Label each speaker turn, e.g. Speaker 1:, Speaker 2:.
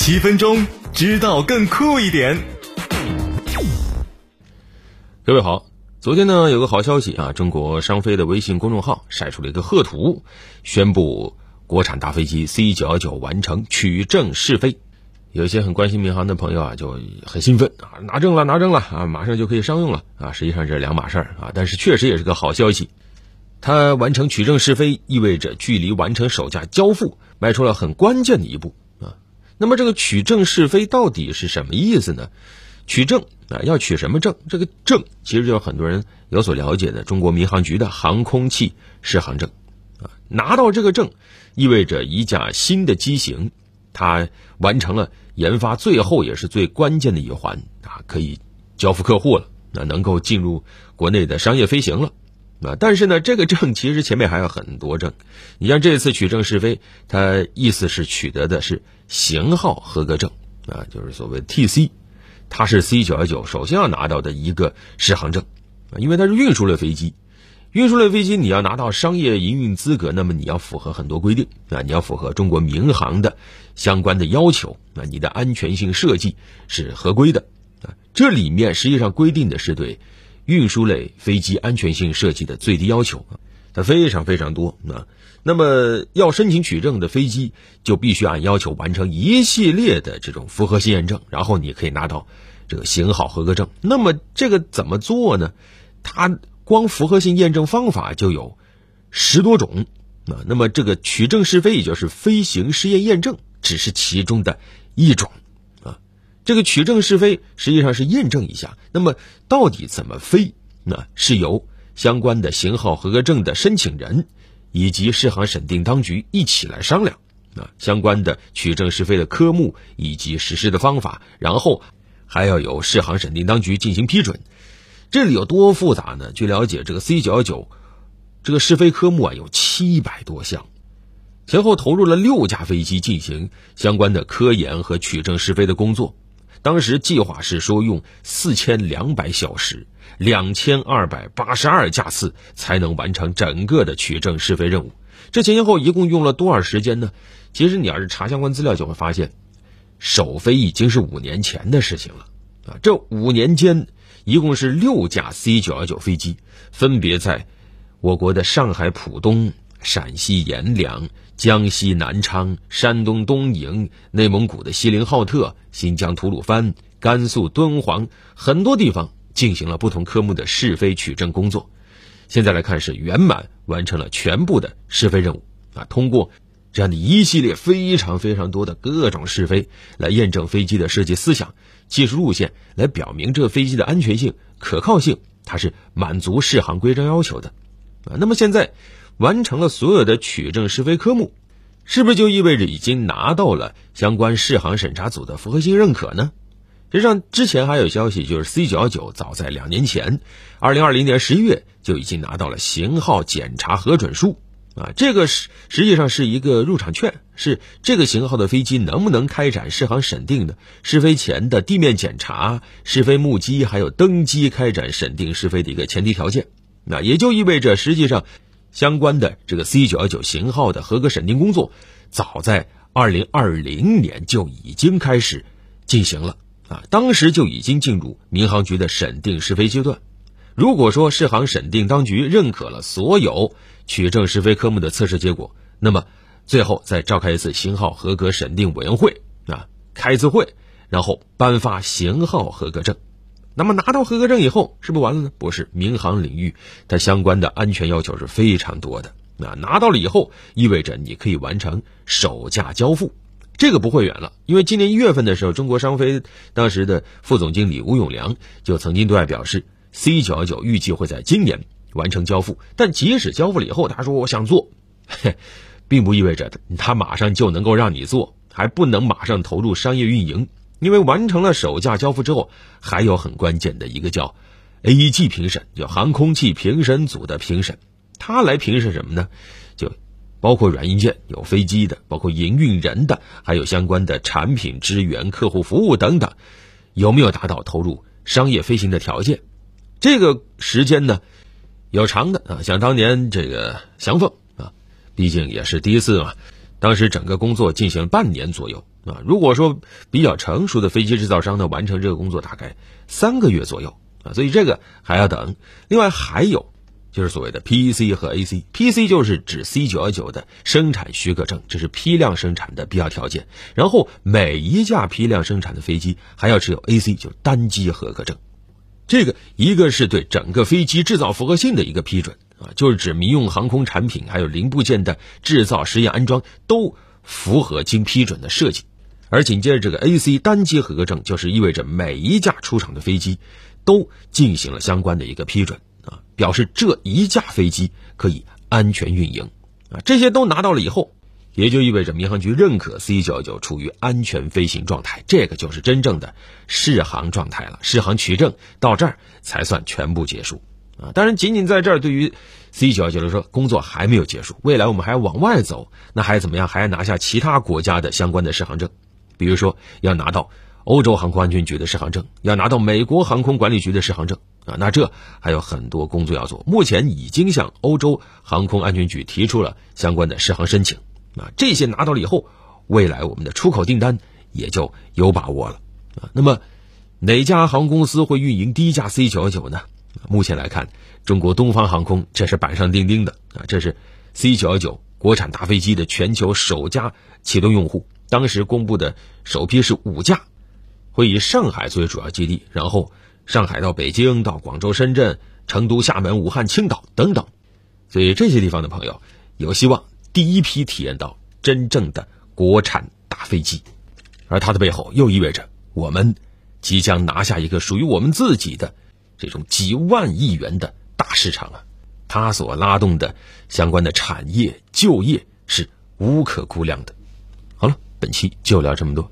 Speaker 1: 七分钟知道更酷一点。
Speaker 2: 各位好，昨天呢有个好消息啊，中国商飞的微信公众号晒出了一个贺图，宣布国产大飞机 C 九幺九完成取证试飞。有一些很关心民航的朋友啊，就很兴奋啊，拿证了，拿证了啊，马上就可以商用了啊。实际上这是两码事儿啊，但是确实也是个好消息。它完成取证试飞，意味着距离完成首架交付迈出了很关键的一步。那么这个取证试飞到底是什么意思呢？取证啊，要取什么证？这个证其实就是很多人有所了解的中国民航局的航空器适航证啊。拿到这个证，意味着一架新的机型，它完成了研发最后也是最关键的一环啊，可以交付客户了，那能够进入国内的商业飞行了啊。但是呢，这个证其实前面还有很多证。你像这次取证试飞，它意思是取得的是型号合格证啊，就是所谓 TC。它是 C 九幺九首先要拿到的一个适航证，啊，因为它是运输类飞机，运输类飞机你要拿到商业营运资格，那么你要符合很多规定啊，你要符合中国民航的相关的要求，啊，你的安全性设计是合规的，啊，这里面实际上规定的是对运输类飞机安全性设计的最低要求啊，它非常非常多啊。那么要申请取证的飞机，就必须按要求完成一系列的这种符合性验证，然后你可以拿到这个型号合格证。那么这个怎么做呢？它光符合性验证方法就有十多种啊。那么这个取证试飞，也就是飞行试验验证，只是其中的一种。这个取证试飞实际上是验证一下，那么到底怎么飞？那是由相关的型号合格证的申请人。以及适航审定当局一起来商量啊，相关的取证试飞的科目以及实施的方法，然后还要有适航审定当局进行批准。这里有多复杂呢？据了解，这个 C 九幺九这个试飞科目啊有七百多项，前后投入了六架飞机进行相关的科研和取证试飞的工作。当时计划是说用四千两百小时。两千二百八十二架次才能完成整个的取证试飞任务，这前前后一共用了多少时间呢？其实你要是查相关资料，就会发现，首飞已经是五年前的事情了啊！这五年间，一共是六架 C 九幺九飞机，分别在我国的上海浦东、陕西阎良、江西南昌、山东东营、内蒙古的锡林浩特、新疆吐鲁番、甘肃敦煌很多地方。进行了不同科目的试飞取证工作，现在来看是圆满完成了全部的试飞任务啊！通过这样的一系列非常非常多的各种试飞，来验证飞机的设计思想、技术路线，来表明这飞机的安全性、可靠性，它是满足适航规章要求的啊！那么现在完成了所有的取证试飞科目，是不是就意味着已经拿到了相关试航审查组的符合性认可呢？实际上，之前还有消息，就是 C 九幺九早在两年前，二零二零年十一月就已经拿到了型号检查核准书啊。这个实实际上是一个入场券，是这个型号的飞机能不能开展试航审定的试飞前的地面检查、试飞目击还有登机开展审定试飞的一个前提条件。那也就意味着，实际上相关的这个 C 九幺九型号的合格审定工作，早在二零二零年就已经开始进行了。啊，当时就已经进入民航局的审定试飞阶段。如果说适航审定当局认可了所有取证试飞科目的测试结果，那么最后再召开一次型号合格审定委员会啊，开一次会，然后颁发型号合格证。那么拿到合格证以后，是不是完了呢？不是，民航领域它相关的安全要求是非常多的。那拿到了以后，意味着你可以完成首架交付。这个不会远了，因为今年一月份的时候，中国商飞当时的副总经理吴永良就曾经对外表示，C 九幺九预计会在今年完成交付。但即使交付了以后，他说我想做，并不意味着他马上就能够让你做，还不能马上投入商业运营。因为完成了首架交付之后，还有很关键的一个叫 AEG 评审，叫航空器评审组的评审，他来评审什么呢？就。包括软硬件有飞机的，包括营运人的，还有相关的产品支援、客户服务等等，有没有达到投入商业飞行的条件？这个时间呢，有长的啊，像当年这个翔凤啊，毕竟也是第一次嘛，当时整个工作进行了半年左右啊。如果说比较成熟的飞机制造商呢，完成这个工作大概三个月左右啊，所以这个还要等。另外还有就是所谓的 PC 和 AC，PC 就是指 C 九幺九的生产许可证，这是批量生产的必要条件。然后每一架批量生产的飞机还要持有 AC，就单机合格证。这个一个是对整个飞机制造符合性的一个批准啊，就是指民用航空产品还有零部件的制造、实验、安装都符合经批准的设计。而紧接着这个 AC 单机合格证，就是意味着每一架出厂的飞机都进行了相关的一个批准啊，表示这一架飞机可以安全运营啊。这些都拿到了以后。也就意味着民航局认可 C 九幺九处于安全飞行状态，这个就是真正的试航状态了。试航取证到这儿才算全部结束啊！当然，仅仅在这儿，对于 C 九幺九来说，工作还没有结束。未来我们还要往外走，那还怎么样？还要拿下其他国家的相关的试航证，比如说要拿到欧洲航空安全局的适航证，要拿到美国航空管理局的适航证啊！那这还有很多工作要做。目前已经向欧洲航空安全局提出了相关的适航申请。啊，这些拿到了以后，未来我们的出口订单也就有把握了啊。那么，哪家航空公司会运营第一架 C 九幺九呢？目前来看，中国东方航空这是板上钉钉的啊。这是 C 九幺九国产大飞机的全球首家启动用户。当时公布的首批是五架，会以上海作为主要基地，然后上海到北京、到广州、深圳、成都、厦门、武汉、青岛等等。所以这些地方的朋友有希望。第一批体验到真正的国产大飞机，而它的背后又意味着我们即将拿下一个属于我们自己的这种几万亿元的大市场啊！它所拉动的相关的产业就业是无可估量的。本期就聊这么多。